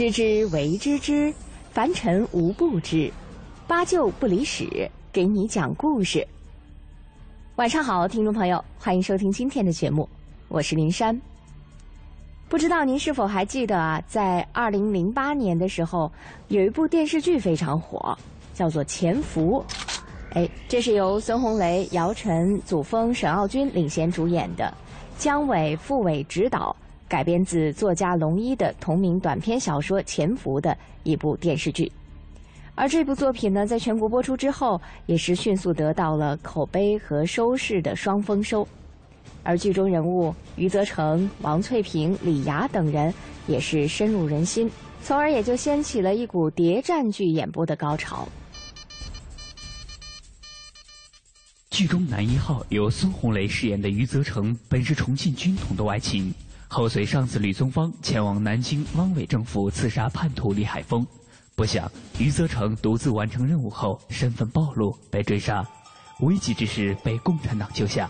知之为知之，凡尘无不知。八九不离十，给你讲故事。晚上好，听众朋友，欢迎收听今天的节目，我是林珊。不知道您是否还记得啊，在二零零八年的时候，有一部电视剧非常火，叫做《潜伏》。哎，这是由孙红雷、姚晨、祖峰、沈傲君领衔主演的，姜伟、傅伟执导，改编自作家龙一的同名短篇小说《潜伏》的一部电视剧。而这部作品呢，在全国播出之后，也是迅速得到了口碑和收视的双丰收。而剧中人物余则成、王翠萍、李涯等人也是深入人心，从而也就掀起了一股谍战剧演播的高潮。剧中男一号由孙红雷饰演的余则成，本是重庆军统的外勤，后随上司吕宗芳前往南京汪伪政府刺杀叛徒李海峰。不想余则成独自完成任务后，身份暴露，被追杀，危急之时被共产党救下。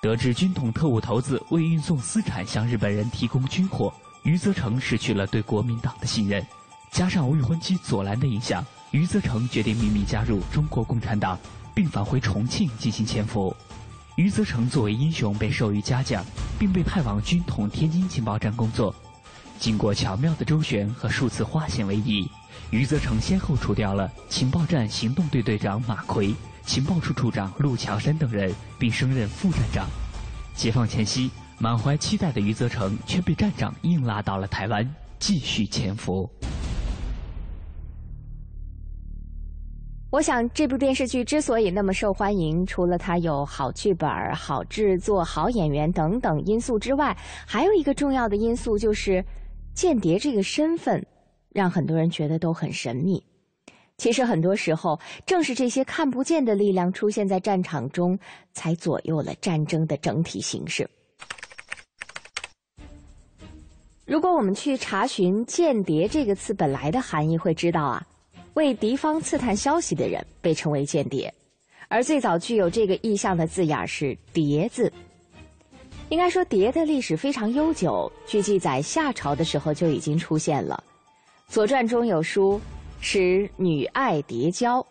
得知军统特务头子为运送私产向日本人提供军火，余则成失去了对国民党的信任，加上未婚妻左兰的影响，余则成决定秘密加入中国共产党。并返回重庆进行潜伏。余则成作为英雄被授予嘉奖，并被派往军统天津情报站工作。经过巧妙的周旋和数次化险为夷，余则成先后除掉了情报站行动队队长马奎、情报处处长陆桥山等人，并升任副站长。解放前夕，满怀期待的余则成却被站长硬拉到了台湾，继续潜伏。我想，这部电视剧之所以那么受欢迎，除了它有好剧本、好制作、好演员等等因素之外，还有一个重要的因素就是，间谍这个身份让很多人觉得都很神秘。其实很多时候，正是这些看不见的力量出现在战场中，才左右了战争的整体形势。如果我们去查询“间谍”这个词本来的含义，会知道啊。为敌方刺探消息的人被称为间谍，而最早具有这个意象的字眼是“谍”字。应该说，谍的历史非常悠久，据记载，夏朝的时候就已经出现了。《左传》中有书使女爱谍交，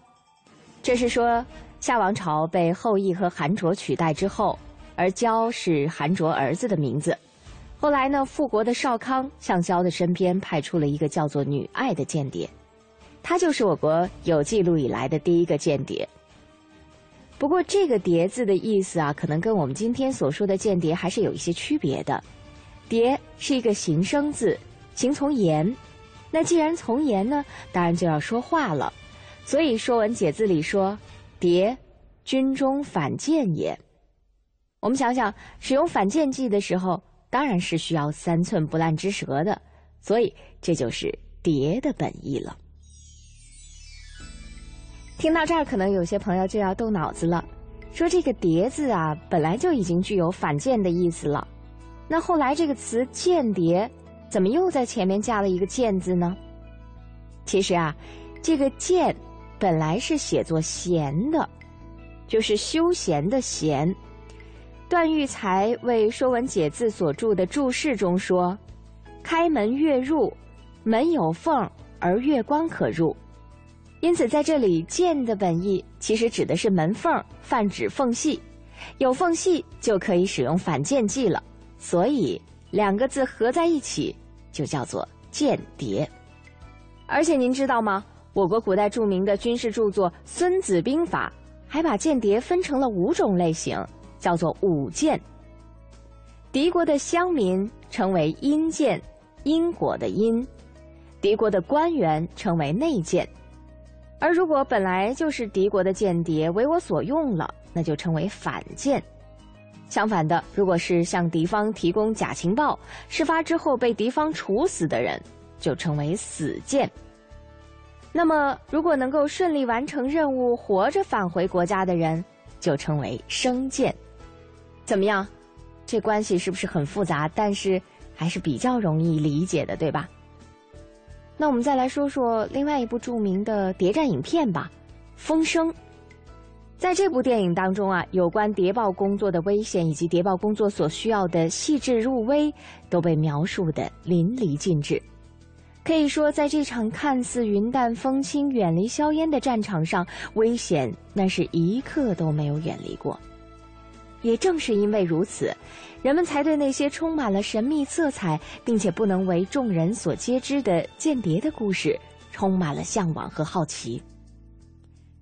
这是说夏王朝被后羿和韩卓取代之后，而交是韩卓儿子的名字。后来呢，复国的少康向交的身边派出了一个叫做女爱的间谍。他就是我国有记录以来的第一个间谍。不过，这个“谍”字的意思啊，可能跟我们今天所说的间谍还是有一些区别的。“谍”是一个形声字，形从言。那既然从言呢，当然就要说话了。所以《说文解字》里说：“谍，军中反间也。”我们想想，使用反间计的时候，当然是需要三寸不烂之舌的。所以，这就是“谍”的本意了。听到这儿，可能有些朋友就要动脑子了，说这个“谍”字啊，本来就已经具有反间的意思了，那后来这个词“间谍”，怎么又在前面加了一个“间”字呢？其实啊，这个“间”本来是写作“闲”的，就是休闲的“闲”。段玉裁为《说文解字》所著的注释中说：“开门月入，门有缝而月光可入。”因此，在这里“间”的本意其实指的是门缝，泛指缝隙，有缝隙就可以使用反间计了。所以两个字合在一起就叫做间谍。而且您知道吗？我国古代著名的军事著作《孙子兵法》还把间谍分成了五种类型，叫做五间。敌国的乡民称为阴间，因果的因；敌国的官员称为内间。而如果本来就是敌国的间谍为我所用了，那就称为反间。相反的，如果是向敌方提供假情报，事发之后被敌方处死的人，就称为死间。那么，如果能够顺利完成任务，活着返回国家的人，就称为生间。怎么样？这关系是不是很复杂？但是还是比较容易理解的，对吧？那我们再来说说另外一部著名的谍战影片吧，《风声》。在这部电影当中啊，有关谍报工作的危险以及谍报工作所需要的细致入微，都被描述的淋漓尽致。可以说，在这场看似云淡风轻、远离硝烟的战场上，危险那是一刻都没有远离过。也正是因为如此，人们才对那些充满了神秘色彩，并且不能为众人所皆知的间谍的故事充满了向往和好奇。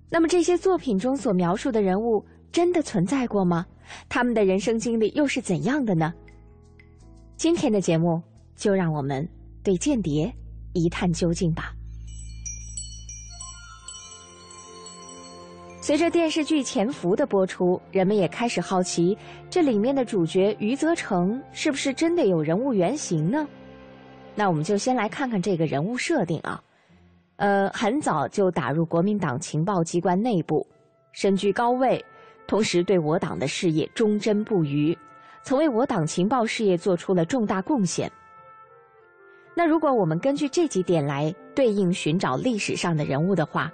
那么，这些作品中所描述的人物真的存在过吗？他们的人生经历又是怎样的呢？今天的节目就让我们对间谍一探究竟吧。随着电视剧《潜伏》的播出，人们也开始好奇，这里面的主角余则成是不是真的有人物原型呢？那我们就先来看看这个人物设定啊。呃，很早就打入国民党情报机关内部，身居高位，同时对我党的事业忠贞不渝，曾为我党情报事业做出了重大贡献。那如果我们根据这几点来对应寻找历史上的人物的话，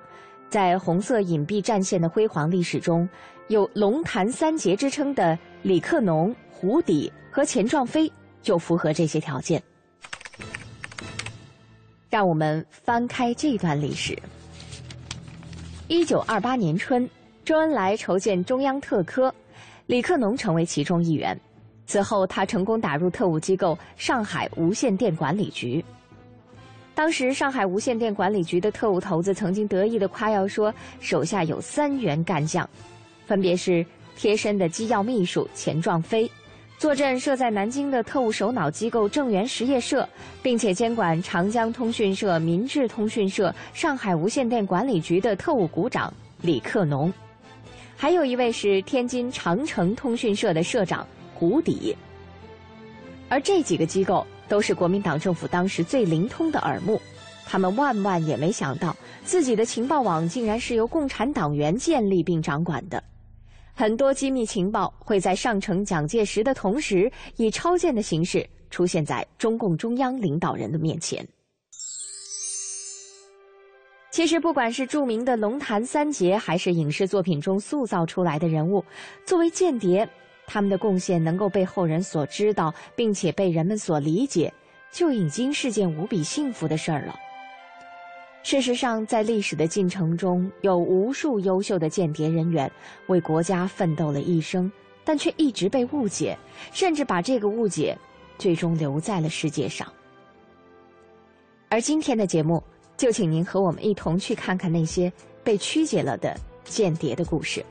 在红色隐蔽战线的辉煌历史中，有“龙潭三杰”之称的李克农、胡底和钱壮飞就符合这些条件。让我们翻开这段历史。一九二八年春，周恩来筹建中央特科，李克农成为其中一员。此后，他成功打入特务机构上海无线电管理局。当时，上海无线电管理局的特务头子曾经得意的夸耀说，手下有三员干将，分别是贴身的机要秘书钱壮飞，坐镇设在南京的特务首脑机构正源实业社，并且监管长江通讯社、民智通讯社、上海无线电管理局的特务股长李克农，还有一位是天津长城通讯社的社长胡底，而这几个机构。都是国民党政府当时最灵通的耳目，他们万万也没想到，自己的情报网竟然是由共产党员建立并掌管的。很多机密情报会在上呈蒋介石的同时，以超荐的形式出现在中共中央领导人的面前。其实，不管是著名的龙潭三杰，还是影视作品中塑造出来的人物，作为间谍。他们的贡献能够被后人所知道，并且被人们所理解，就已经是件无比幸福的事儿了。事实上，在历史的进程中，有无数优秀的间谍人员为国家奋斗了一生，但却一直被误解，甚至把这个误解最终留在了世界上。而今天的节目，就请您和我们一同去看看那些被曲解了的间谍的故事。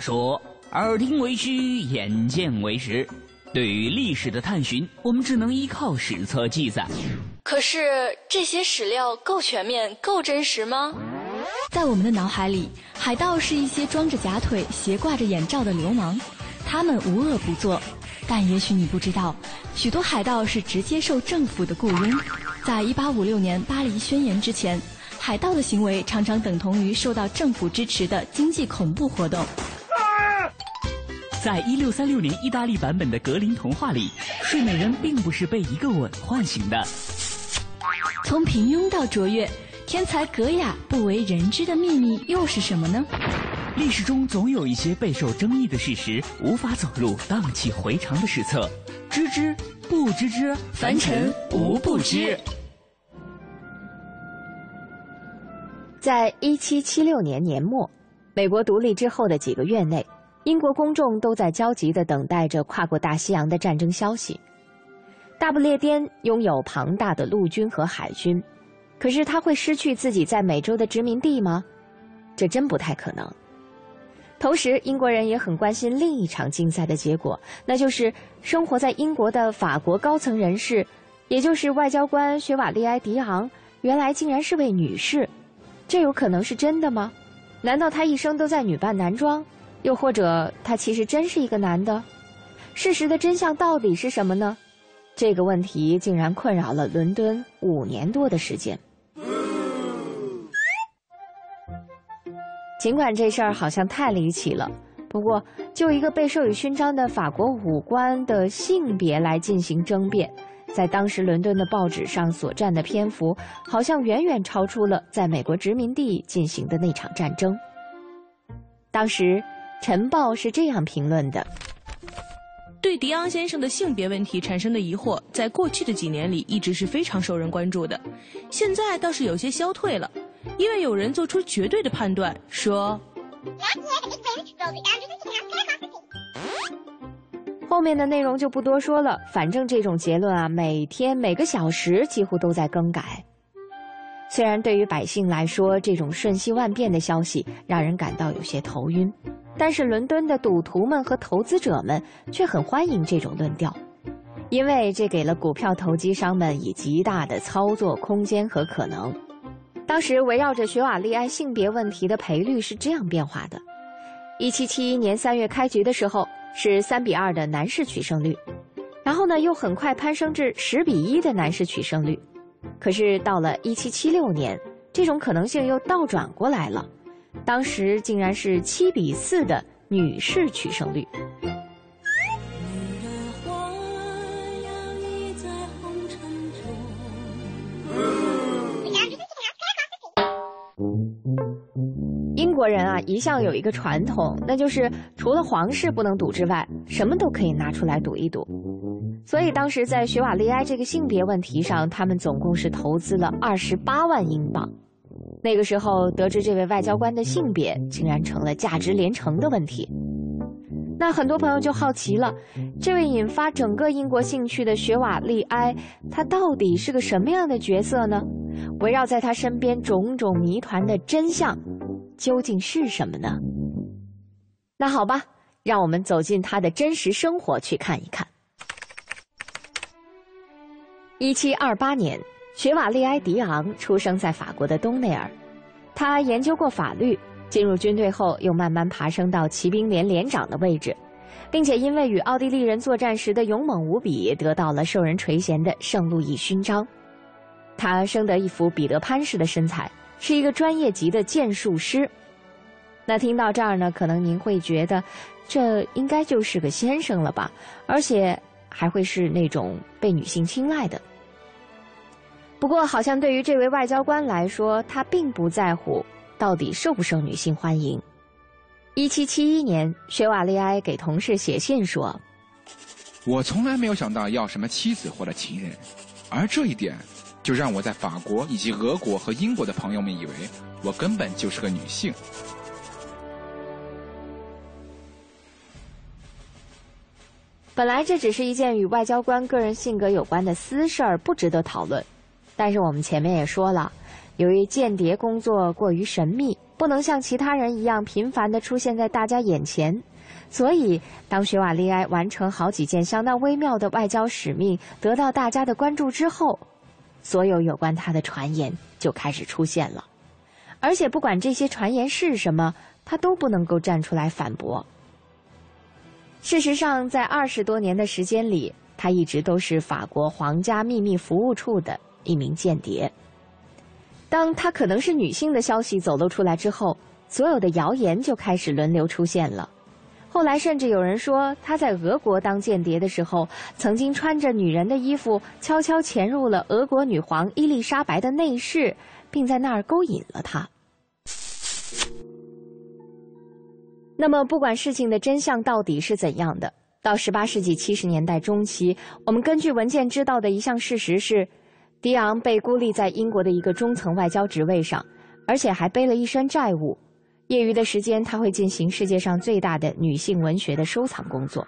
说：“耳听为虚，眼见为实。”对于历史的探寻，我们只能依靠史册记载。可是这些史料够全面、够真实吗？在我们的脑海里，海盗是一些装着假腿、斜挂着眼罩的流氓，他们无恶不作。但也许你不知道，许多海盗是直接受政府的雇佣。在一八五六年巴黎宣言之前。海盗的行为常常等同于受到政府支持的经济恐怖活动。在一六三六年意大利版本的格林童话里，睡美人并不是被一个吻唤醒的。从平庸到卓越，天才格雅不为人知的秘密又是什么呢？历史中总有一些备受争议的事实，无法走入荡气回肠的史册。知之不知之，凡尘无不知。在一七七六年年末，美国独立之后的几个月内，英国公众都在焦急地等待着跨过大西洋的战争消息。大不列颠拥有庞大的陆军和海军，可是他会失去自己在美洲的殖民地吗？这真不太可能。同时，英国人也很关心另一场竞赛的结果，那就是生活在英国的法国高层人士，也就是外交官雪瓦利埃·迪昂，原来竟然是位女士。这有可能是真的吗？难道他一生都在女扮男装？又或者他其实真是一个男的？事实的真相到底是什么呢？这个问题竟然困扰了伦敦五年多的时间。尽管这事儿好像太离奇了，不过就一个被授予勋章的法国武官的性别来进行争辩。在当时伦敦的报纸上所占的篇幅，好像远远超出了在美国殖民地进行的那场战争。当时，《晨报》是这样评论的：对迪昂先生的性别问题产生的疑惑，在过去的几年里一直是非常受人关注的，现在倒是有些消退了，因为有人做出绝对的判断，说。后面的内容就不多说了，反正这种结论啊，每天每个小时几乎都在更改。虽然对于百姓来说，这种瞬息万变的消息让人感到有些头晕，但是伦敦的赌徒们和投资者们却很欢迎这种论调，因为这给了股票投机商们以极大的操作空间和可能。当时围绕着雪瓦利埃性别问题的赔率是这样变化的：一七七一年三月开局的时候。是三比二的男士取胜率，然后呢，又很快攀升至十比一的男士取胜率。可是到了一七七六年，这种可能性又倒转过来了，当时竟然是七比四的女士取胜率。英国人啊，一向有一个传统，那就是除了皇室不能赌之外，什么都可以拿出来赌一赌。所以当时在雪瓦利埃这个性别问题上，他们总共是投资了二十八万英镑。那个时候得知这位外交官的性别，竟然成了价值连城的问题。那很多朋友就好奇了，这位引发整个英国兴趣的雪瓦利埃，他到底是个什么样的角色呢？围绕在他身边种种谜团的真相。究竟是什么呢？那好吧，让我们走进他的真实生活去看一看。一七二八年，雪瓦利埃·迪昂出生在法国的东内尔。他研究过法律，进入军队后又慢慢爬升到骑兵连连长的位置，并且因为与奥地利人作战时的勇猛无比，得到了受人垂涎的圣路易勋章。他生得一副彼得潘式的身材。是一个专业级的剑术师。那听到这儿呢，可能您会觉得，这应该就是个先生了吧？而且还会是那种被女性青睐的。不过，好像对于这位外交官来说，他并不在乎到底受不受女性欢迎。一七七一年，雪瓦利埃给同事写信说：“我从来没有想到要什么妻子或者情人，而这一点。”就让我在法国以及俄国和英国的朋友们以为我根本就是个女性。本来这只是一件与外交官个人性格有关的私事儿，不值得讨论。但是我们前面也说了，由于间谍工作过于神秘，不能像其他人一样频繁的出现在大家眼前，所以当雪瓦利埃完成好几件相当微妙的外交使命，得到大家的关注之后。所有有关他的传言就开始出现了，而且不管这些传言是什么，他都不能够站出来反驳。事实上，在二十多年的时间里，他一直都是法国皇家秘密服务处的一名间谍。当他可能是女性的消息走漏出来之后，所有的谣言就开始轮流出现了。后来甚至有人说，他在俄国当间谍的时候，曾经穿着女人的衣服，悄悄潜入了俄国女皇伊丽莎白的内室，并在那儿勾引了她。那么，不管事情的真相到底是怎样的，到十八世纪七十年代中期，我们根据文件知道的一项事实是，迪昂被孤立在英国的一个中层外交职位上，而且还背了一身债务。业余的时间，他会进行世界上最大的女性文学的收藏工作。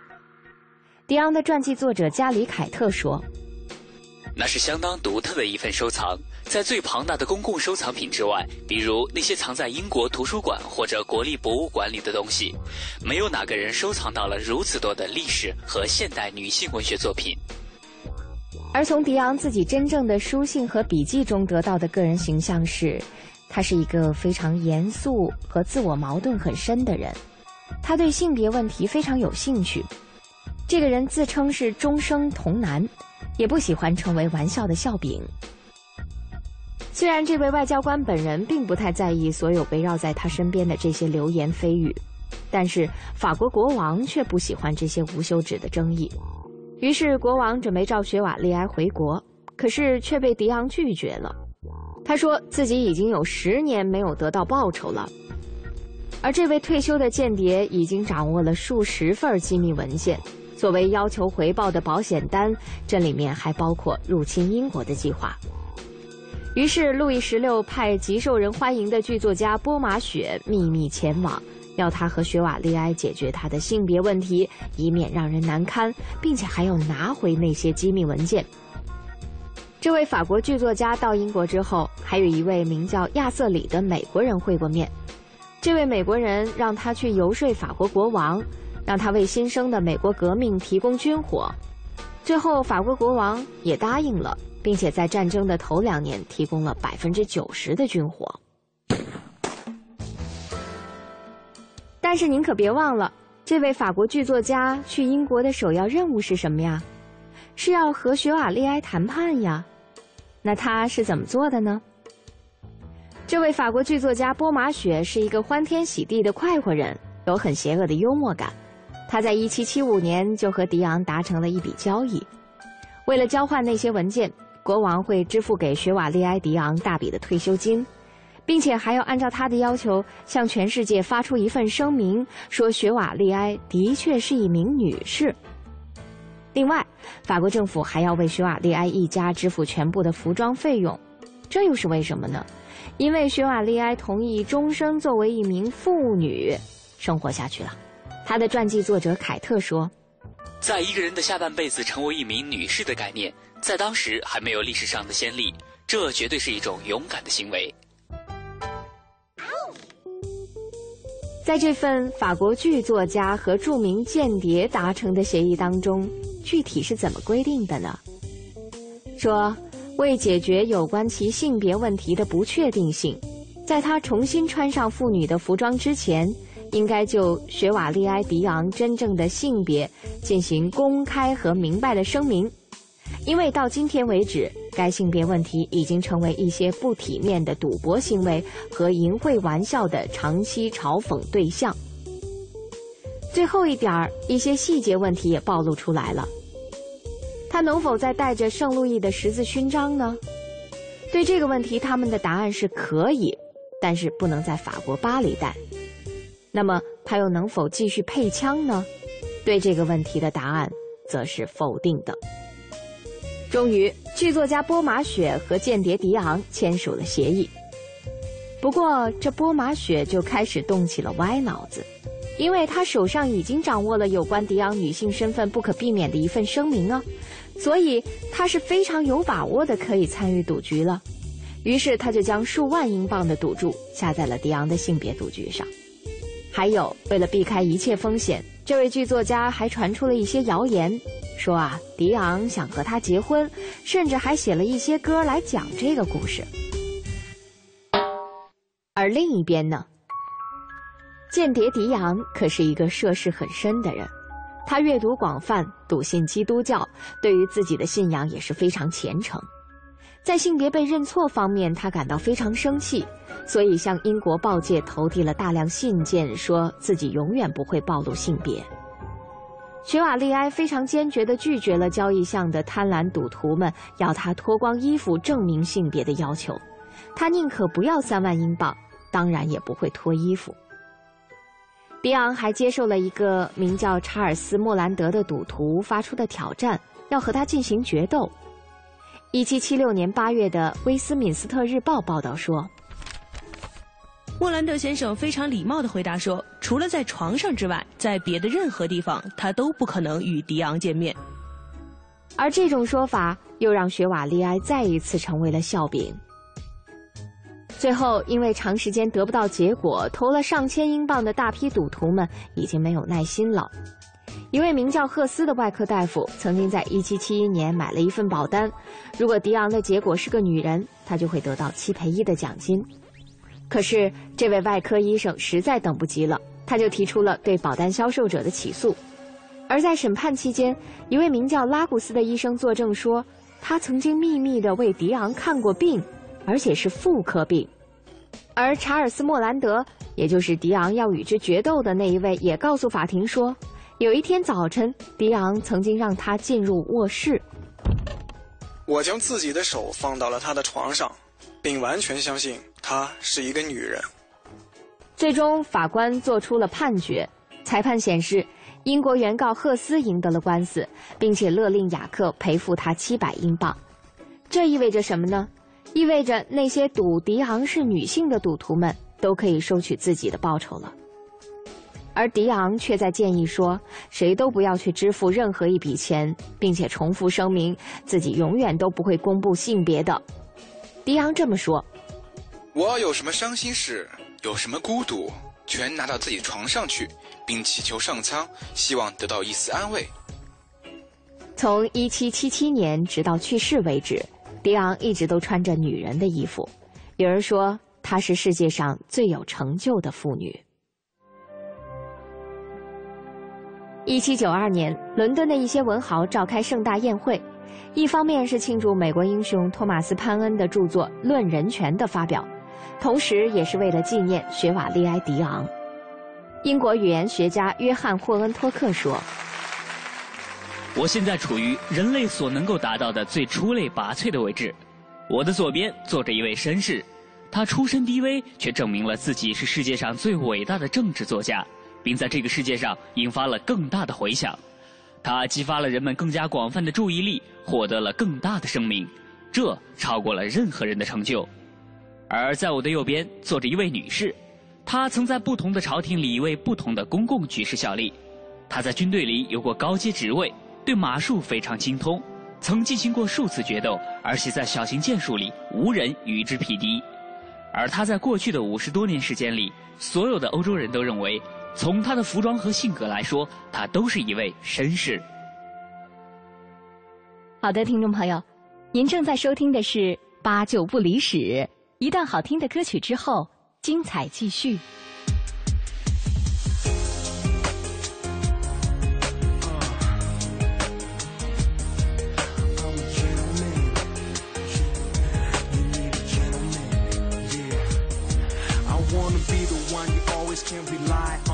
迪昂的传记作者加里凯特说。那是相当独特的一份收藏，在最庞大的公共收藏品之外，比如那些藏在英国图书馆或者国立博物馆里的东西，没有哪个人收藏到了如此多的历史和现代女性文学作品。而从迪昂自己真正的书信和笔记中得到的个人形象是，他是一个非常严肃和自我矛盾很深的人，他对性别问题非常有兴趣。这个人自称是终生童男。也不喜欢成为玩笑的笑柄。虽然这位外交官本人并不太在意所有围绕在他身边的这些流言蜚语，但是法国国王却不喜欢这些无休止的争议。于是国王准备召雪瓦利埃回国，可是却被迪昂拒绝了。他说自己已经有十年没有得到报酬了，而这位退休的间谍已经掌握了数十份机密文件。作为要求回报的保险单，这里面还包括入侵英国的计划。于是，路易十六派极受人欢迎的剧作家波马雪秘密前往，要他和雪瓦利埃解决他的性别问题，以免让人难堪，并且还要拿回那些机密文件。这位法国剧作家到英国之后，还有一位名叫亚瑟里的美国人会过面。这位美国人让他去游说法国国王。让他为新生的美国革命提供军火，最后法国国王也答应了，并且在战争的头两年提供了百分之九十的军火。但是您可别忘了，这位法国剧作家去英国的首要任务是什么呀？是要和雪瓦利埃谈判呀。那他是怎么做的呢？这位法国剧作家波马雪是一个欢天喜地的快活人，有很邪恶的幽默感。他在1775年就和迪昂达成了一笔交易，为了交换那些文件，国王会支付给雪瓦利埃·迪昂大笔的退休金，并且还要按照他的要求向全世界发出一份声明，说雪瓦利埃的确是一名女士。另外，法国政府还要为雪瓦利埃一家支付全部的服装费用，这又是为什么呢？因为雪瓦利埃同意终生作为一名妇女生活下去了。他的传记作者凯特说：“在一个人的下半辈子成为一名女士的概念，在当时还没有历史上的先例，这绝对是一种勇敢的行为。”在这份法国剧作家和著名间谍达成的协议当中，具体是怎么规定的呢？说为解决有关其性别问题的不确定性，在他重新穿上妇女的服装之前。应该就雪瓦利埃·迪昂真正的性别进行公开和明白的声明，因为到今天为止，该性别问题已经成为一些不体面的赌博行为和淫秽玩笑的长期嘲讽对象。最后一点儿，一些细节问题也暴露出来了。他能否再带着圣路易的十字勋章呢？对这个问题，他们的答案是可以，但是不能在法国巴黎戴。那么他又能否继续配枪呢？对这个问题的答案则是否定的。终于，剧作家波马雪和间谍迪昂签署了协议。不过，这波马雪就开始动起了歪脑子，因为他手上已经掌握了有关迪昂女性身份不可避免的一份声明啊，所以他是非常有把握的可以参与赌局了。于是，他就将数万英镑的赌注下在了迪昂的性别赌局上。还有，为了避开一切风险，这位剧作家还传出了一些谣言，说啊，迪昂想和他结婚，甚至还写了一些歌来讲这个故事。而另一边呢，间谍迪昂可是一个涉世很深的人，他阅读广泛，笃信基督教，对于自己的信仰也是非常虔诚。在性别被认错方面，他感到非常生气，所以向英国报界投递了大量信件，说自己永远不会暴露性别。雪瓦利埃非常坚决地拒绝了交易项的贪婪赌徒们要他脱光衣服证明性别的要求，他宁可不要三万英镑，当然也不会脱衣服。迪昂还接受了一个名叫查尔斯·莫兰德的赌徒发出的挑战，要和他进行决斗。一七七六年八月的《威斯敏斯特日报》报道说，莫兰德先生非常礼貌地回答说：“除了在床上之外，在别的任何地方，他都不可能与迪昂见面。”而这种说法又让雪瓦利埃再一次成为了笑柄。最后，因为长时间得不到结果，投了上千英镑的大批赌徒们已经没有耐心了。一位名叫赫斯的外科大夫曾经在1771年买了一份保单，如果迪昂的结果是个女人，他就会得到七赔一的奖金。可是这位外科医生实在等不及了，他就提出了对保单销售者的起诉。而在审判期间，一位名叫拉古斯的医生作证说，他曾经秘密地为迪昂看过病。而且是妇科病，而查尔斯·莫兰德，也就是迪昂要与之决斗的那一位，也告诉法庭说，有一天早晨，迪昂曾经让他进入卧室。我将自己的手放到了他的床上，并完全相信她是一个女人。最终，法官做出了判决，裁判显示，英国原告赫斯赢得了官司，并且勒令雅克赔付他七百英镑。这意味着什么呢？意味着那些赌迪昂是女性的赌徒们都可以收取自己的报酬了，而迪昂却在建议说，谁都不要去支付任何一笔钱，并且重复声明自己永远都不会公布性别的。迪昂这么说：“我有什么伤心事，有什么孤独，全拿到自己床上去，并祈求上苍，希望得到一丝安慰。”从1777年直到去世为止。迪昂一直都穿着女人的衣服，有人说她是世界上最有成就的妇女。一七九二年，伦敦的一些文豪召开盛大宴会，一方面是庆祝美国英雄托马斯·潘恩的著作《论人权》的发表，同时也是为了纪念雪瓦利埃·迪昂。英国语言学家约翰·霍恩托克说。我现在处于人类所能够达到的最出类拔萃的位置。我的左边坐着一位绅士，他出身低微，却证明了自己是世界上最伟大的政治作家，并在这个世界上引发了更大的回响。他激发了人们更加广泛的注意力，获得了更大的声名，这超过了任何人的成就。而在我的右边坐着一位女士，她曾在不同的朝廷里为不同的公共局势效力，她在军队里有过高阶职位。对马术非常精通，曾进行过数次决斗，而且在小型剑术里无人与之匹敌。而她在过去的五十多年时间里，所有的欧洲人都认为，从他的服装和性格来说，他都是一位绅士。好的，听众朋友，您正在收听的是《八九不离十》，一段好听的歌曲之后，精彩继续。can rely on.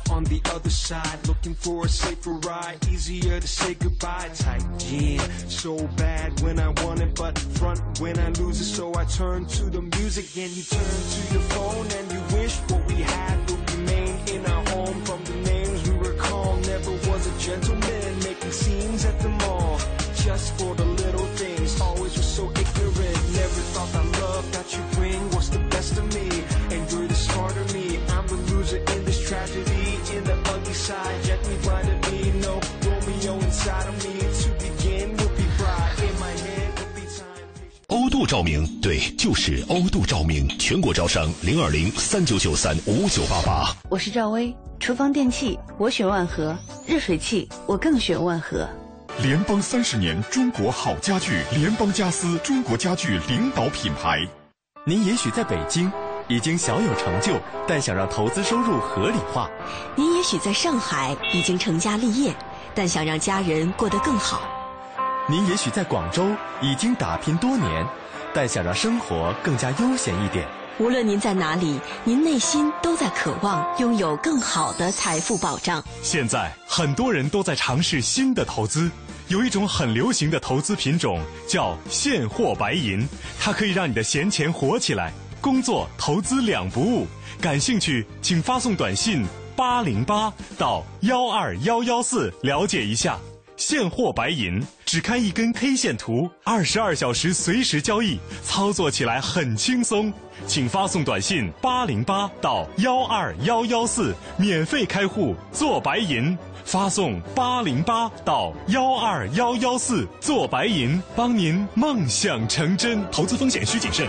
Heart on the other side, looking for a safer ride. Easier to say goodbye. Tight yeah, so bad when I want it, but front when I lose it. So I turn to the music and you turn to your phone and you wish what we had would remain in our home. From the names we recall, never was a gentleman making scenes at the mall. Just for the little 欧度照明对就是欧度照明。全国招商零二零三九九三五九八八。我是赵薇厨房电器我选万和。热水器我更选万和。联邦三十年中国好家具联邦家私中国家具领导品牌。您也许在北京已经小有成就，但想让投资收入合理化；您也许在上海已经成家立业，但想让家人过得更好；您也许在广州已经打拼多年，但想让生活更加悠闲一点。无论您在哪里，您内心都在渴望拥有更好的财富保障。现在很多人都在尝试新的投资。有一种很流行的投资品种叫现货白银，它可以让你的闲钱活起来，工作投资两不误。感兴趣，请发送短信八零八到幺二幺幺四了解一下。现货白银只看一根 K 线图，二十二小时随时交易，操作起来很轻松。请发送短信八零八到幺二幺幺四，免费开户做白银。发送八零八到幺二幺幺四做白银，帮您梦想成真。投资风险需谨慎。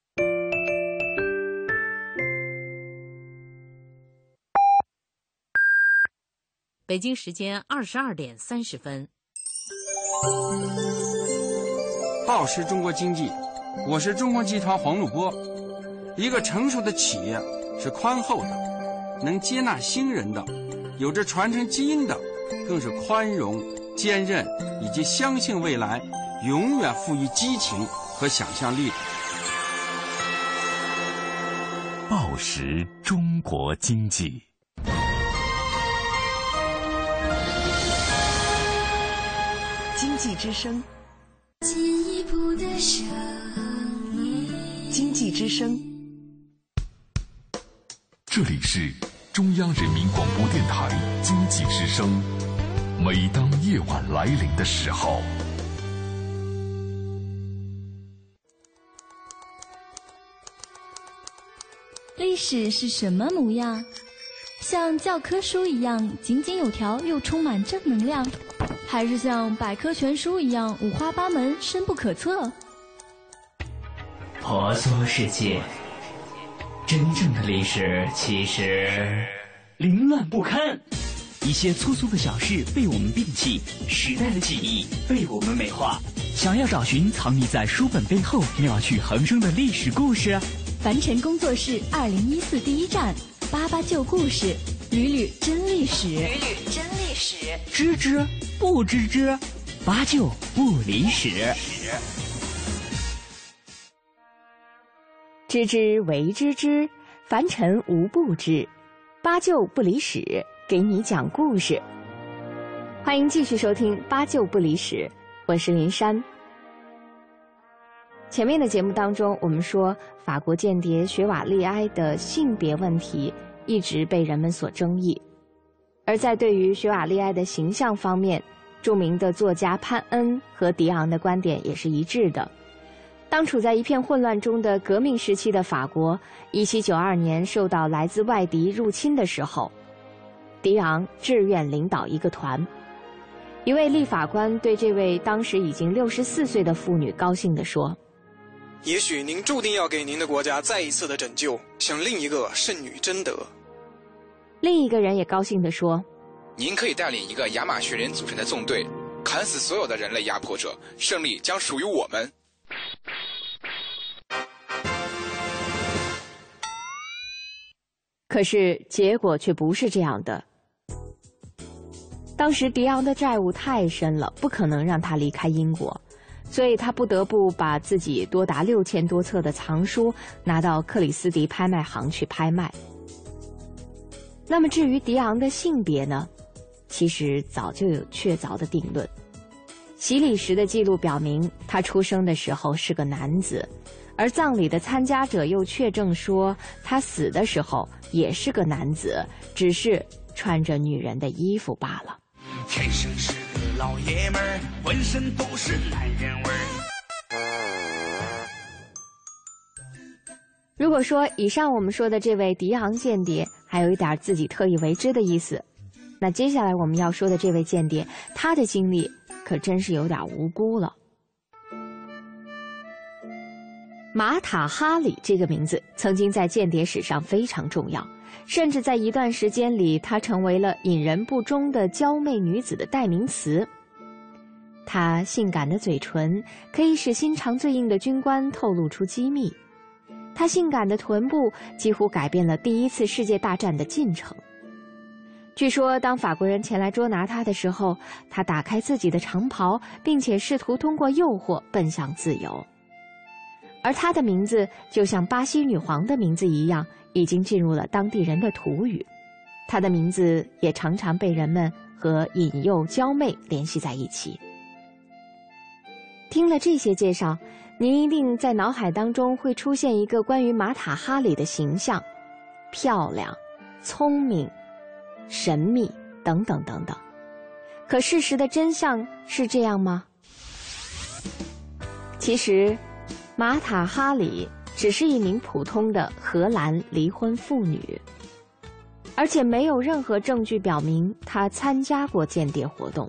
北京时间二十二点三十分。报时中国经济，我是中国集团黄路波。一个成熟的企业是宽厚的，能接纳新人的，有着传承基因的，更是宽容、坚韧以及相信未来，永远富于激情和想象力。报时中国经济。经济之声，进一步的声音。经济之声，这里是中央人民广播电台经济之声。每当夜晚来临的时候，历史是什么模样？像教科书一样井井有条又充满正能量，还是像百科全书一样五花八门、深不可测？婆娑世界，真正的历史其实凌乱不堪。一些粗俗的小事被我们摒弃，时代的记忆被我们美化。想要找寻藏匿在书本背后妙趣横生的历史故事，凡尘工作室二零一四第一站。八八旧故事，屡屡真历史，屡屡真历史，知之不知之，八九不离十。知之为知之，凡尘无不知。八九不离十，给你讲故事。欢迎继续收听《八九不离十》，我是林珊。前面的节目当中，我们说法国间谍雪瓦利埃的性别问题一直被人们所争议，而在对于雪瓦利埃的形象方面，著名的作家潘恩和迪昂的观点也是一致的。当处在一片混乱中的革命时期的法国，一七九二年受到来自外敌入侵的时候，迪昂志愿领导一个团。一位立法官对这位当时已经六十四岁的妇女高兴地说：“也许您注定要给您的国家再一次的拯救，向另一个圣女贞德。”另一个人也高兴地说：“您可以带领一个亚马逊人组成的纵队，砍死所有的人类压迫者，胜利将属于我们。”可是结果却不是这样的。当时迪昂的债务太深了，不可能让他离开英国，所以他不得不把自己多达六千多册的藏书拿到克里斯迪拍卖行去拍卖。那么至于迪昂的性别呢？其实早就有确凿的定论。洗礼时的记录表明，他出生的时候是个男子，而葬礼的参加者又确证说，他死的时候也是个男子，只是穿着女人的衣服罢了。天生是个老爷们儿，浑身都是男人味儿。如果说以上我们说的这位迪昂间谍还有一点自己特意为之的意思，那接下来我们要说的这位间谍，他的经历可真是有点无辜了。马塔哈里这个名字曾经在间谍史上非常重要。甚至在一段时间里，她成为了引人不忠的娇媚女子的代名词。她性感的嘴唇可以使心肠最硬的军官透露出机密，她性感的臀部几乎改变了第一次世界大战的进程。据说，当法国人前来捉拿她的时候，她打开自己的长袍，并且试图通过诱惑奔向自由。而她的名字就像巴西女皇的名字一样。已经进入了当地人的土语，他的名字也常常被人们和引诱娇媚联系在一起。听了这些介绍，您一定在脑海当中会出现一个关于马塔哈里的形象：漂亮、聪明、神秘等等等等。可事实的真相是这样吗？其实，马塔哈里。只是一名普通的荷兰离婚妇女，而且没有任何证据表明她参加过间谍活动。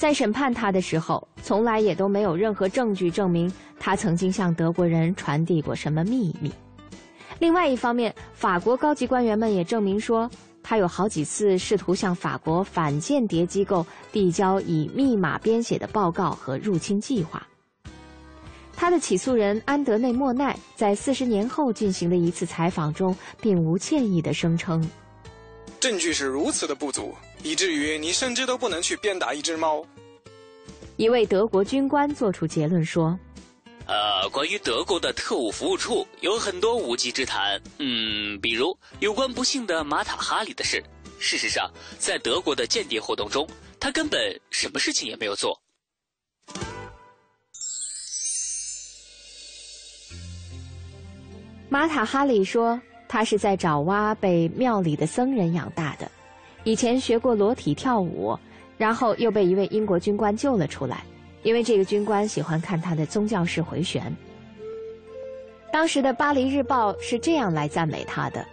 在审判他的时候，从来也都没有任何证据证明他曾经向德国人传递过什么秘密。另外一方面，法国高级官员们也证明说，他有好几次试图向法国反间谍机构递交以密码编写的报告和入侵计划。他的起诉人安德内莫奈在四十年后进行的一次采访中，并无歉意地声称：“证据是如此的不足，以至于你甚至都不能去鞭打一只猫。”一位德国军官做出结论说：“呃，关于德国的特务服务处有很多无稽之谈，嗯，比如有关不幸的马塔哈里的事。事实上，在德国的间谍活动中，他根本什么事情也没有做。”马塔哈里说：“他是在爪哇被庙里的僧人养大的，以前学过裸体跳舞，然后又被一位英国军官救了出来，因为这个军官喜欢看他的宗教式回旋。”当时的《巴黎日报》是这样来赞美他的：“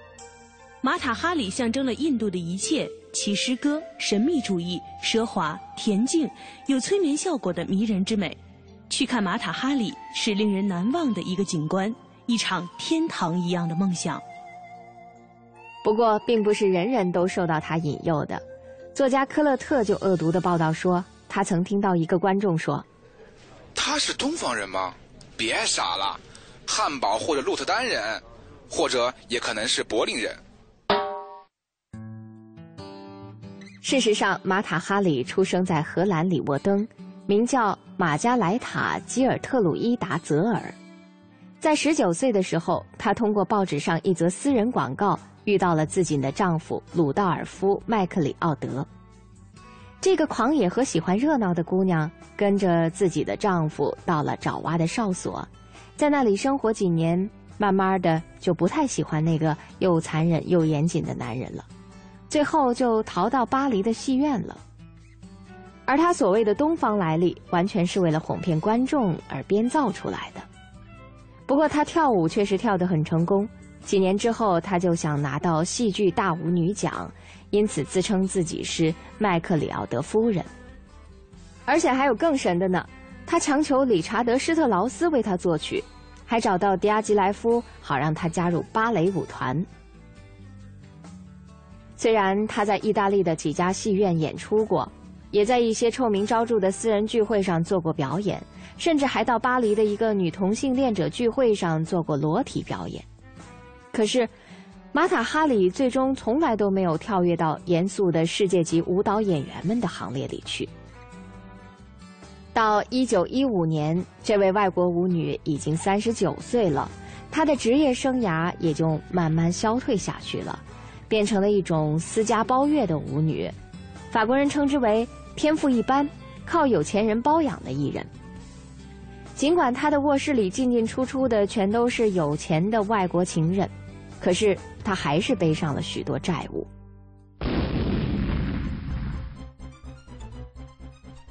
马塔哈里象征了印度的一切，其诗歌、神秘主义、奢华、恬静，有催眠效果的迷人之美。去看马塔哈里是令人难忘的一个景观。”一场天堂一样的梦想。不过，并不是人人都受到他引诱的。作家科勒特就恶毒的报道说，他曾听到一个观众说：“他是东方人吗？别傻了，汉堡或者鹿特丹人，或者也可能是柏林人。”事实上，马塔哈里出生在荷兰里沃登，名叫马加莱塔吉尔特鲁伊达泽尔。在十九岁的时候，他通过报纸上一则私人广告遇到了自己的丈夫鲁道尔夫·麦克里奥德。这个狂野和喜欢热闹的姑娘跟着自己的丈夫到了爪哇的哨所，在那里生活几年，慢慢的就不太喜欢那个又残忍又严谨的男人了，最后就逃到巴黎的戏院了。而她所谓的东方来历，完全是为了哄骗观众而编造出来的。不过他跳舞确实跳得很成功。几年之后，他就想拿到戏剧大舞女奖，因此自称自己是麦克里奥德夫人。而且还有更神的呢，他强求理查德施特劳斯为他作曲，还找到迪亚吉莱夫，好让他加入芭蕾舞团。虽然他在意大利的几家戏院演出过，也在一些臭名昭著的私人聚会上做过表演，甚至还到巴黎的一个女同性恋者聚会上做过裸体表演。可是，马塔哈里最终从来都没有跳跃到严肃的世界级舞蹈演员们的行列里去。到一九一五年，这位外国舞女已经三十九岁了，她的职业生涯也就慢慢消退下去了。变成了一种私家包月的舞女，法国人称之为天赋一般、靠有钱人包养的艺人。尽管他的卧室里进进出出的全都是有钱的外国情人，可是他还是背上了许多债务。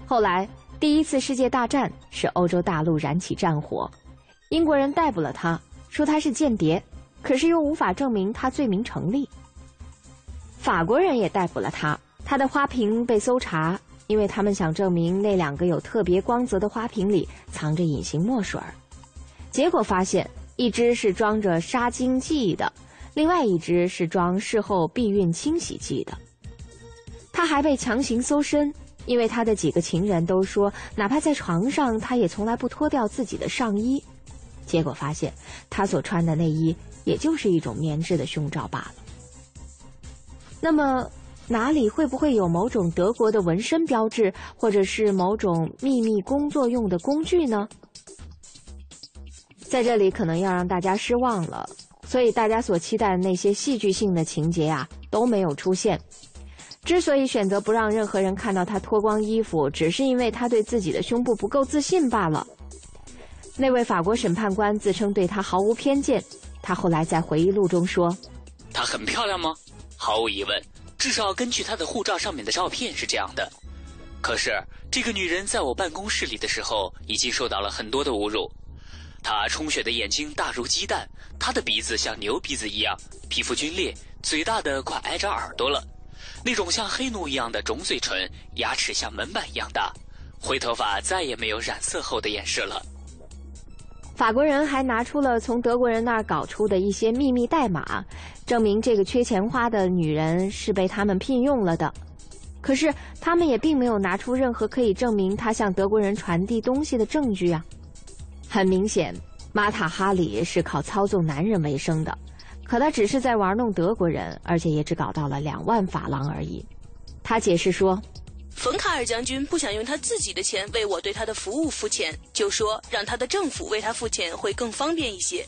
后来，第一次世界大战使欧洲大陆燃起战火，英国人逮捕了他，说他是间谍，可是又无法证明他罪名成立。法国人也逮捕了他，他的花瓶被搜查，因为他们想证明那两个有特别光泽的花瓶里藏着隐形墨水儿。结果发现，一只是装着杀精剂的，另外一只是装事后避孕清洗剂的。他还被强行搜身，因为他的几个情人都说，哪怕在床上，他也从来不脱掉自己的上衣。结果发现，他所穿的内衣也就是一种棉质的胸罩罢了。那么，哪里会不会有某种德国的纹身标志，或者是某种秘密工作用的工具呢？在这里可能要让大家失望了，所以大家所期待的那些戏剧性的情节啊都没有出现。之所以选择不让任何人看到他脱光衣服，只是因为他对自己的胸部不够自信罢了。那位法国审判官自称对他毫无偏见，他后来在回忆录中说：“她很漂亮吗？”毫无疑问，至少根据她的护照上面的照片是这样的。可是，这个女人在我办公室里的时候，已经受到了很多的侮辱。他充血的眼睛大如鸡蛋，他的鼻子像牛鼻子一样，皮肤皲裂，嘴大的快挨着耳朵了。那种像黑奴一样的肿嘴唇，牙齿像门板一样大，灰头发再也没有染色后的掩饰了。法国人还拿出了从德国人那儿搞出的一些秘密代码，证明这个缺钱花的女人是被他们聘用了的。可是他们也并没有拿出任何可以证明他向德国人传递东西的证据啊。很明显，马塔哈里是靠操纵男人为生的，可他只是在玩弄德国人，而且也只搞到了两万法郎而已。他解释说。冯卡尔将军不想用他自己的钱为我对他的服务付钱，就说让他的政府为他付钱会更方便一些。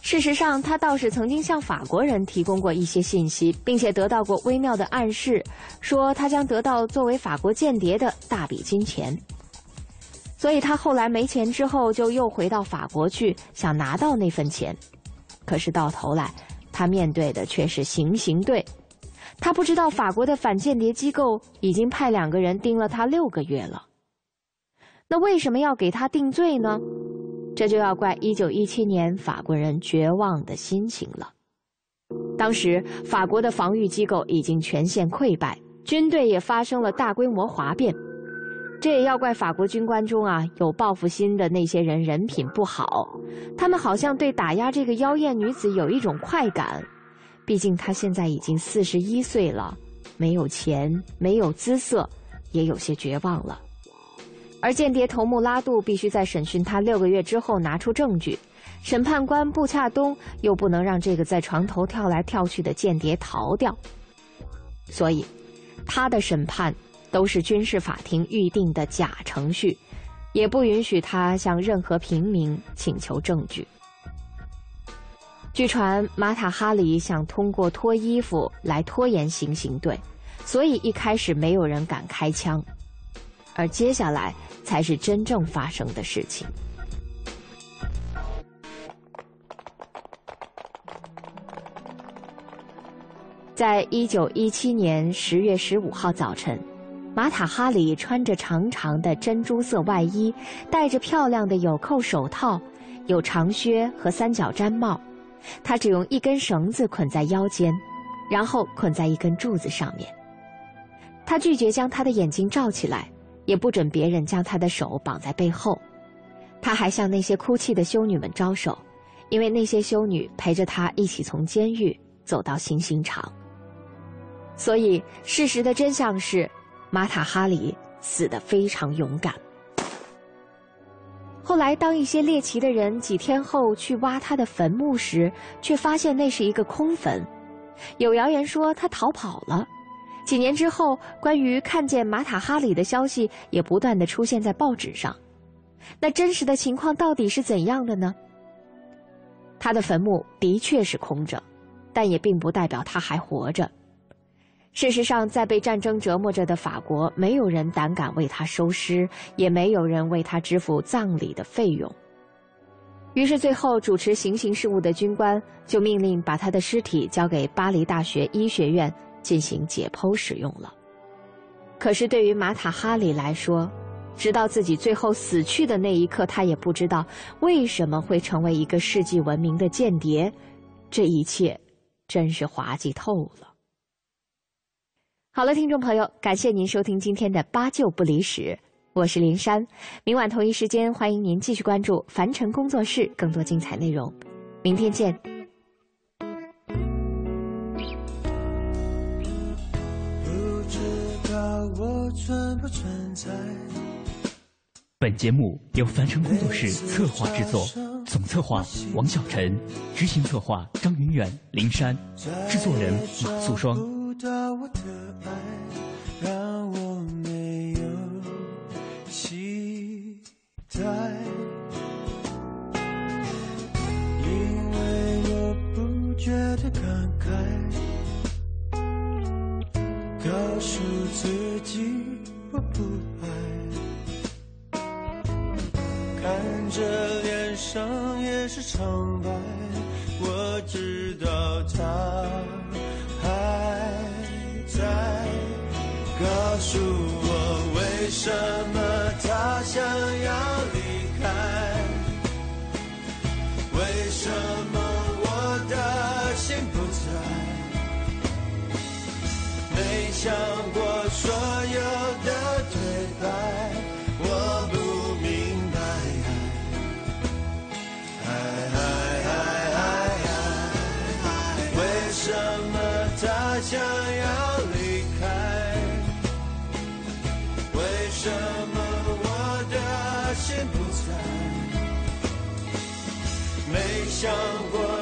事实上，他倒是曾经向法国人提供过一些信息，并且得到过微妙的暗示，说他将得到作为法国间谍的大笔金钱。所以他后来没钱之后，就又回到法国去，想拿到那份钱。可是到头来，他面对的却是行刑队。他不知道法国的反间谍机构已经派两个人盯了他六个月了。那为什么要给他定罪呢？这就要怪一九一七年法国人绝望的心情了。当时法国的防御机构已经全线溃败，军队也发生了大规模哗变。这也要怪法国军官中啊有报复心的那些人人品不好，他们好像对打压这个妖艳女子有一种快感。毕竟她现在已经四十一岁了，没有钱，没有姿色，也有些绝望了。而间谍头目拉杜必须在审讯他六个月之后拿出证据，审判官布恰东又不能让这个在床头跳来跳去的间谍逃掉，所以他的审判都是军事法庭预定的假程序，也不允许他向任何平民请求证据。据传，马塔哈里想通过脱衣服来拖延行刑队，所以一开始没有人敢开枪，而接下来才是真正发生的事情。在一九一七年十月十五号早晨，马塔哈里穿着长长的珍珠色外衣，戴着漂亮的纽扣手套。有长靴和三角毡帽，他只用一根绳子捆在腰间，然后捆在一根柱子上面。他拒绝将他的眼睛罩起来，也不准别人将他的手绑在背后。他还向那些哭泣的修女们招手，因为那些修女陪着他一起从监狱走到行刑场。所以，事实的真相是，马塔哈里死得非常勇敢。后来，当一些猎奇的人几天后去挖他的坟墓时，却发现那是一个空坟。有谣言说他逃跑了。几年之后，关于看见马塔哈里的消息也不断的出现在报纸上。那真实的情况到底是怎样的呢？他的坟墓的确是空着，但也并不代表他还活着。事实上，在被战争折磨着的法国，没有人胆敢为他收尸，也没有人为他支付葬礼的费用。于是，最后主持行刑事务的军官就命令把他的尸体交给巴黎大学医学院进行解剖使用了。可是，对于马塔哈里来说，直到自己最后死去的那一刻，他也不知道为什么会成为一个世纪闻名的间谍。这一切，真是滑稽透了。好了，听众朋友，感谢您收听今天的《八九不离十》，我是林珊。明晚同一时间，欢迎您继续关注凡尘工作室更多精彩内容。明天见。不知道我存不存在。本节目由凡尘工作室策划制作，总策划王小晨，执行策划张云远、林珊，制作人马素双。不到我的爱，让我没有期待，因为我不觉得感慨，告诉自己我不爱，看着脸上也是苍白，我知道他。告诉我为什么他想要离开？为什么我的心不在？没想过让我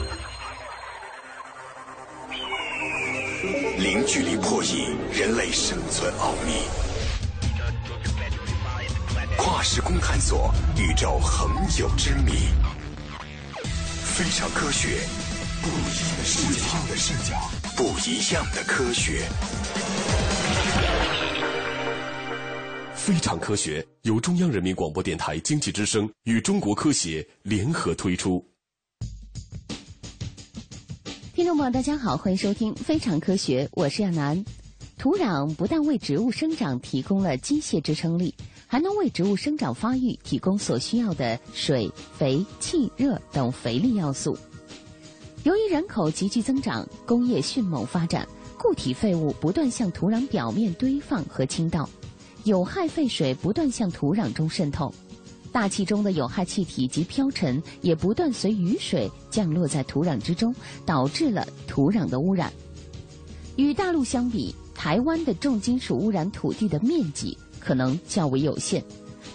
距离破译人类生存奥秘，跨时空探索宇宙恒久之谜。非常科学，不一样的视角，的视角，不一样的科学。非常科学由中央人民广播电台经济之声与中国科协联合推出。众朋友，大家好，欢迎收听《非常科学》，我是亚楠。土壤不但为植物生长提供了机械支撑力，还能为植物生长发育提供所需要的水、肥、气、热等肥力要素。由于人口急剧增长，工业迅猛发展，固体废物不断向土壤表面堆放和倾倒。有害废水不断向土壤中渗透，大气中的有害气体及飘尘也不断随雨水降落在土壤之中，导致了土壤的污染。与大陆相比，台湾的重金属污染土地的面积可能较为有限，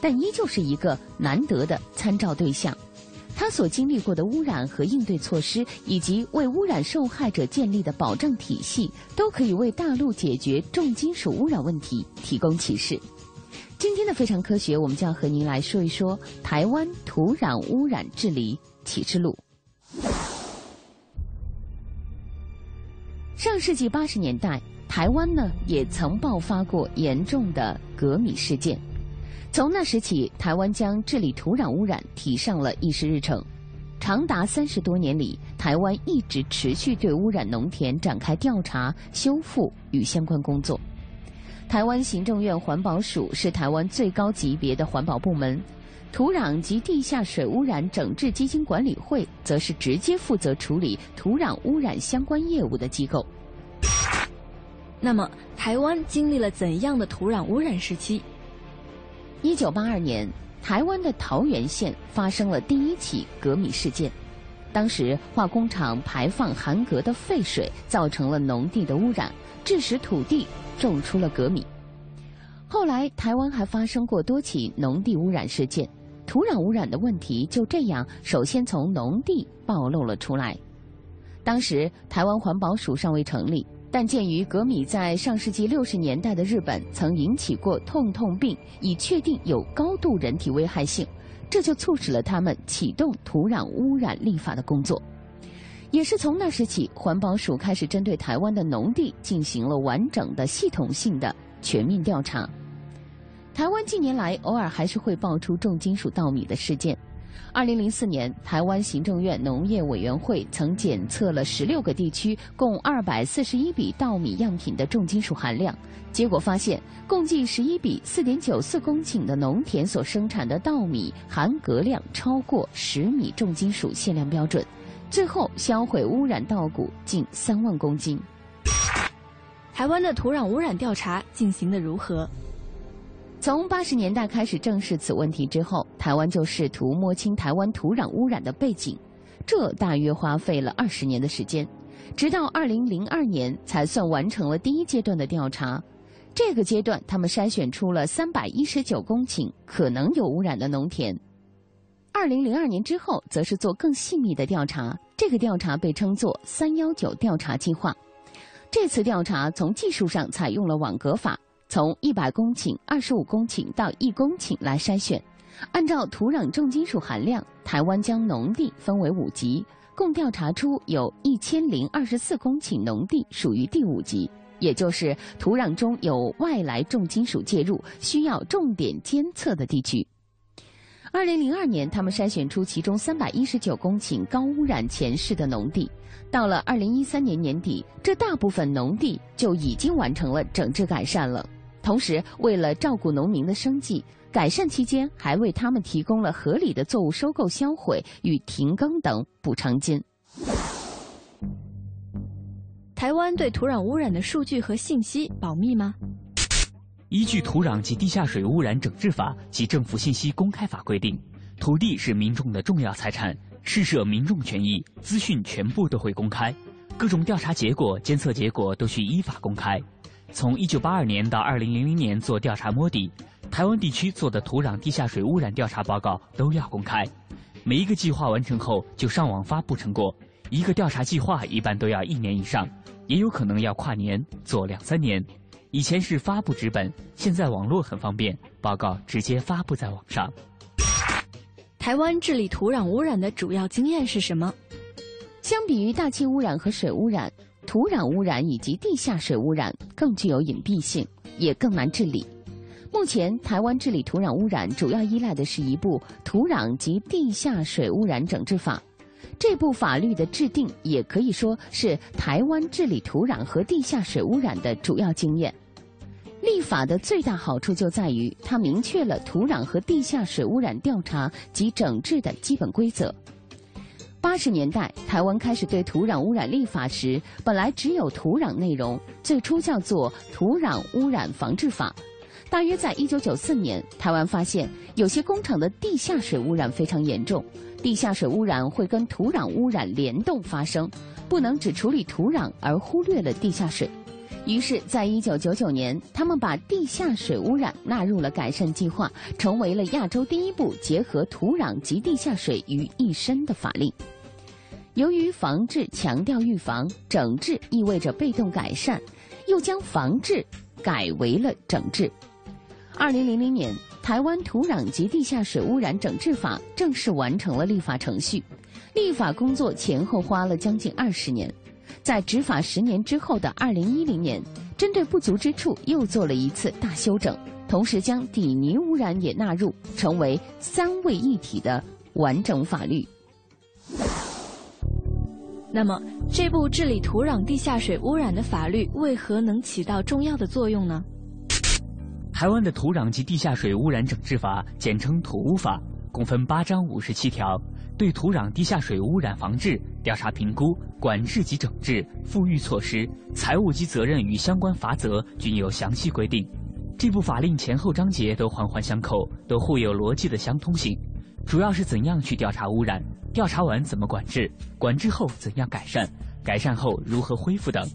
但依旧是一个难得的参照对象。它所经历过的污染和应对措施，以及为污染受害者建立的保障体系，都可以为大陆解决重金属污染问题提供启示。今天的非常科学，我们将和您来说一说台湾土壤污染治理启示录。上世纪八十年代，台湾呢也曾爆发过严重的镉米事件。从那时起，台湾将治理土壤污染提上了议事日程。长达三十多年里，台湾一直持续对污染农田展开调查、修复与相关工作。台湾行政院环保署是台湾最高级别的环保部门，土壤及地下水污染整治基金管理会则是直接负责处理土壤污染相关业务的机构。那么，台湾经历了怎样的土壤污染时期？一九八二年，台湾的桃园县发生了第一起镉米事件。当时化工厂排放含镉的废水，造成了农地的污染，致使土地种出了镉米。后来，台湾还发生过多起农地污染事件，土壤污染的问题就这样首先从农地暴露了出来。当时，台湾环保署尚未成立。但鉴于镉米在上世纪六十年代的日本曾引起过痛痛病，已确定有高度人体危害性，这就促使了他们启动土壤污染立法的工作。也是从那时起，环保署开始针对台湾的农地进行了完整的、系统性的全面调查。台湾近年来偶尔还是会爆出重金属稻米的事件。二零零四年，台湾行政院农业委员会曾检测了十六个地区共二百四十一笔稻米样品的重金属含量，结果发现，共计十一笔四点九四公顷的农田所生产的稻米含镉量超过十米重金属限量标准，最后销毁污染稻谷近三万公斤。台湾的土壤污染调查进行的如何？从八十年代开始正视此问题之后，台湾就试图摸清台湾土壤污染的背景，这大约花费了二十年的时间，直到二零零二年才算完成了第一阶段的调查。这个阶段，他们筛选出了三百一十九公顷可能有污染的农田。二零零二年之后，则是做更细密的调查，这个调查被称作“三幺九调查计划”。这次调查从技术上采用了网格法。从一百公顷、二十五公顷到一公顷来筛选，按照土壤重金属含量，台湾将农地分为五级，共调查出有一千零二十四公顷农地属于第五级，也就是土壤中有外来重金属介入，需要重点监测的地区。二零零二年，他们筛选出其中三百一十九公顷高污染前世的农地，到了二零一三年年底，这大部分农地就已经完成了整治改善了。同时，为了照顾农民的生计，改善期间还为他们提供了合理的作物收购、销毁与停耕等补偿金。台湾对土壤污染的数据和信息保密吗？依据《土壤及地下水污染整治法》及《政府信息公开法》规定，土地是民众的重要财产，事涉民众权益，资讯全部都会公开，各种调查结果、监测结果都需依法公开。从一九八二年到二零零零年做调查摸底，台湾地区做的土壤地下水污染调查报告都要公开。每一个计划完成后就上网发布成果。一个调查计划一般都要一年以上，也有可能要跨年做两三年。以前是发布纸本，现在网络很方便，报告直接发布在网上。台湾治理土壤污染的主要经验是什么？相比于大气污染和水污染，土壤污染以及地下水污染更具有隐蔽性，也更难治理。目前，台湾治理土壤污染主要依赖的是一部《土壤及地下水污染整治法》。这部法律的制定，也可以说是台湾治理土壤和地下水污染的主要经验。立法的最大好处就在于，它明确了土壤和地下水污染调查及整治的基本规则。八十年代，台湾开始对土壤污染立法时，本来只有土壤内容，最初叫做《土壤污染防治法》。大约在一九九四年，台湾发现有些工厂的地下水污染非常严重，地下水污染会跟土壤污染联动发生，不能只处理土壤而忽略了地下水。于是，在一九九九年，他们把地下水污染纳入了改善计划，成为了亚洲第一部结合土壤及地下水于一身的法令。由于防治强调预防，整治意味着被动改善，又将防治改为了整治。二零零零年，台湾土壤及地下水污染整治法正式完成了立法程序。立法工作前后花了将近二十年，在执法十年之后的二零一零年，针对不足之处又做了一次大修整，同时将底泥污染也纳入，成为三位一体的完整法律。那么，这部治理土壤地下水污染的法律为何能起到重要的作用呢？台湾的土壤及地下水污染整治法，简称土污法，共分八章五十七条，对土壤地下水污染防治、调查评估、管制及整治、复育措施、财务及责任与相关罚则均有详细规定。这部法令前后章节都环环相扣，都互有逻辑的相通性。主要是怎样去调查污染，调查完怎么管制，管制后怎样改善，改善后如何恢复等。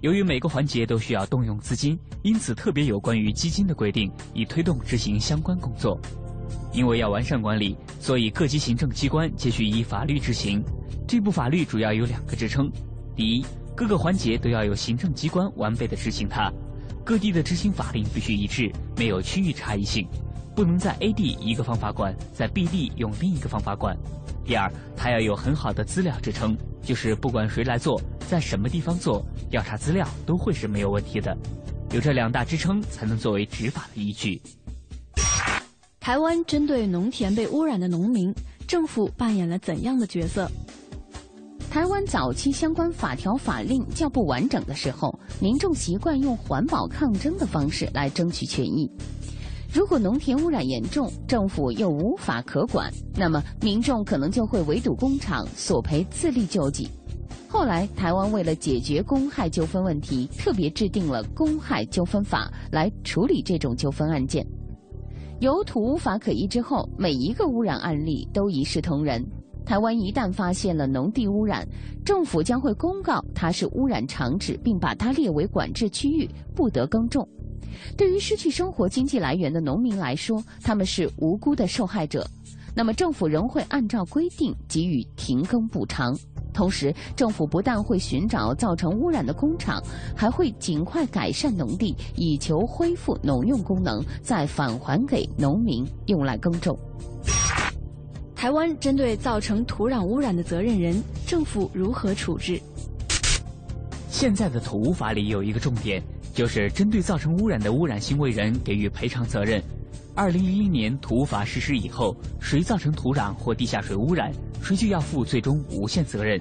由于每个环节都需要动用资金，因此特别有关于基金的规定，以推动执行相关工作。因为要完善管理，所以各级行政机关皆需依法律执行。这部法律主要有两个支撑：第一，各个环节都要有行政机关完备的执行它；各地的执行法令必须一致，没有区域差异性，不能在 A 地一个方法管，在 B 地用另一个方法管。第二，它要有很好的资料支撑，就是不管谁来做。在什么地方做调查资料都会是没有问题的，有这两大支撑才能作为执法的依据。台湾针对农田被污染的农民，政府扮演了怎样的角色？台湾早期相关法条法令较不完整的时候，民众习惯用环保抗争的方式来争取权益。如果农田污染严重，政府又无法可管，那么民众可能就会围堵工厂，索赔自力救济。后来，台湾为了解决公害纠纷问题，特别制定了公害纠纷法来处理这种纠纷案件。有土无法可依之后，每一个污染案例都一视同仁。台湾一旦发现了农地污染，政府将会公告它是污染场址，并把它列为管制区域，不得耕种。对于失去生活经济来源的农民来说，他们是无辜的受害者，那么政府仍会按照规定给予停耕补偿。同时，政府不但会寻找造成污染的工厂，还会尽快改善农地，以求恢复农用功能，再返还给农民用来耕种。台湾针对造成土壤污染的责任人，政府如何处置？现在的土污法里有一个重点，就是针对造成污染的污染行为人给予赔偿责任。二零零一年土法实施以后，谁造成土壤或地下水污染？谁就要负最终无限责任，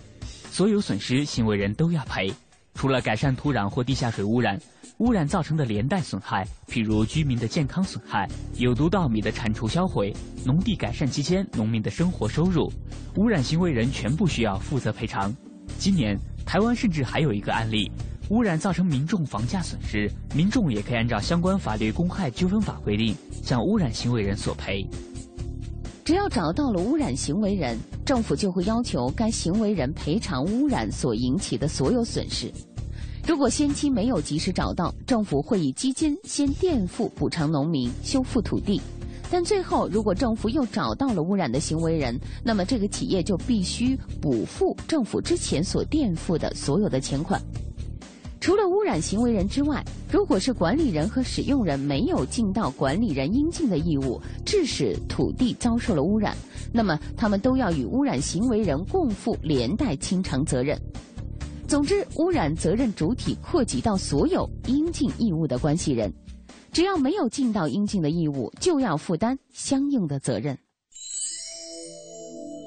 所有损失行为人都要赔。除了改善土壤或地下水污染，污染造成的连带损害，譬如居民的健康损害、有毒稻米的铲除销毁、农地改善期间农民的生活收入，污染行为人全部需要负责赔偿。今年台湾甚至还有一个案例，污染造成民众房价损失，民众也可以按照相关法律公害纠纷法规定，向污染行为人索赔。只要找到了污染行为人，政府就会要求该行为人赔偿污染所引起的所有损失。如果先期没有及时找到，政府会以基金先垫付补偿农民，修复土地。但最后，如果政府又找到了污染的行为人，那么这个企业就必须补付政府之前所垫付的所有的钱款。除了污染行为人之外，如果是管理人和使用人没有尽到管理人应尽的义务，致使土地遭受了污染，那么他们都要与污染行为人共负连带清偿责任。总之，污染责任主体扩及到所有应尽义务的关系人。只要没有尽到应尽的义务，就要负担相应的责任。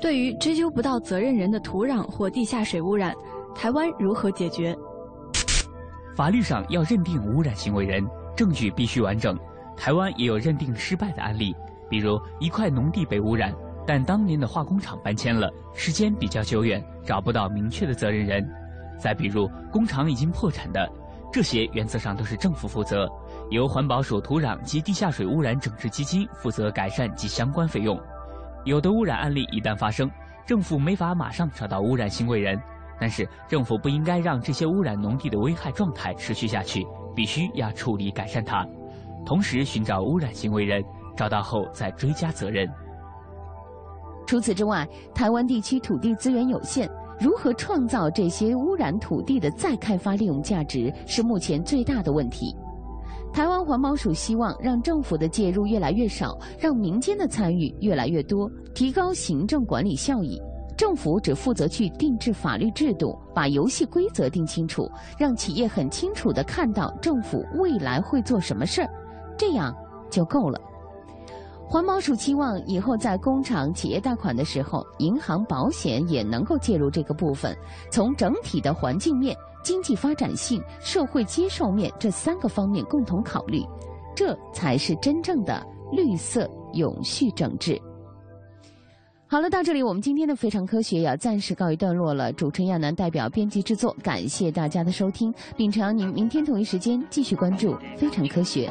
对于追究不到责任人的土壤或地下水污染，台湾如何解决？法律上要认定污染行为人，证据必须完整。台湾也有认定失败的案例，比如一块农地被污染，但当年的化工厂搬迁了，时间比较久远，找不到明确的责任人。再比如工厂已经破产的，这些原则上都是政府负责。由环保署土壤及地下水污染整治基金负责改善及相关费用。有的污染案例一旦发生，政府没法马上找到污染行为人，但是政府不应该让这些污染农地的危害状态持续下去，必须要处理改善它，同时寻找污染行为人，找到后再追加责任。除此之外，台湾地区土地资源有限，如何创造这些污染土地的再开发利用价值，是目前最大的问题。台湾环保署希望让政府的介入越来越少，让民间的参与越来越多，提高行政管理效益。政府只负责去定制法律制度，把游戏规则定清楚，让企业很清楚地看到政府未来会做什么事儿，这样就够了。环保署期望以后在工厂、企业贷款的时候，银行、保险也能够介入这个部分，从整体的环境面。经济发展性、社会接受面这三个方面共同考虑，这才是真正的绿色永续整治。好了，到这里我们今天的非常科学要暂时告一段落了。主持人亚楠代表编辑制作，感谢大家的收听，并诚邀您明天同一时间继续关注非常科学。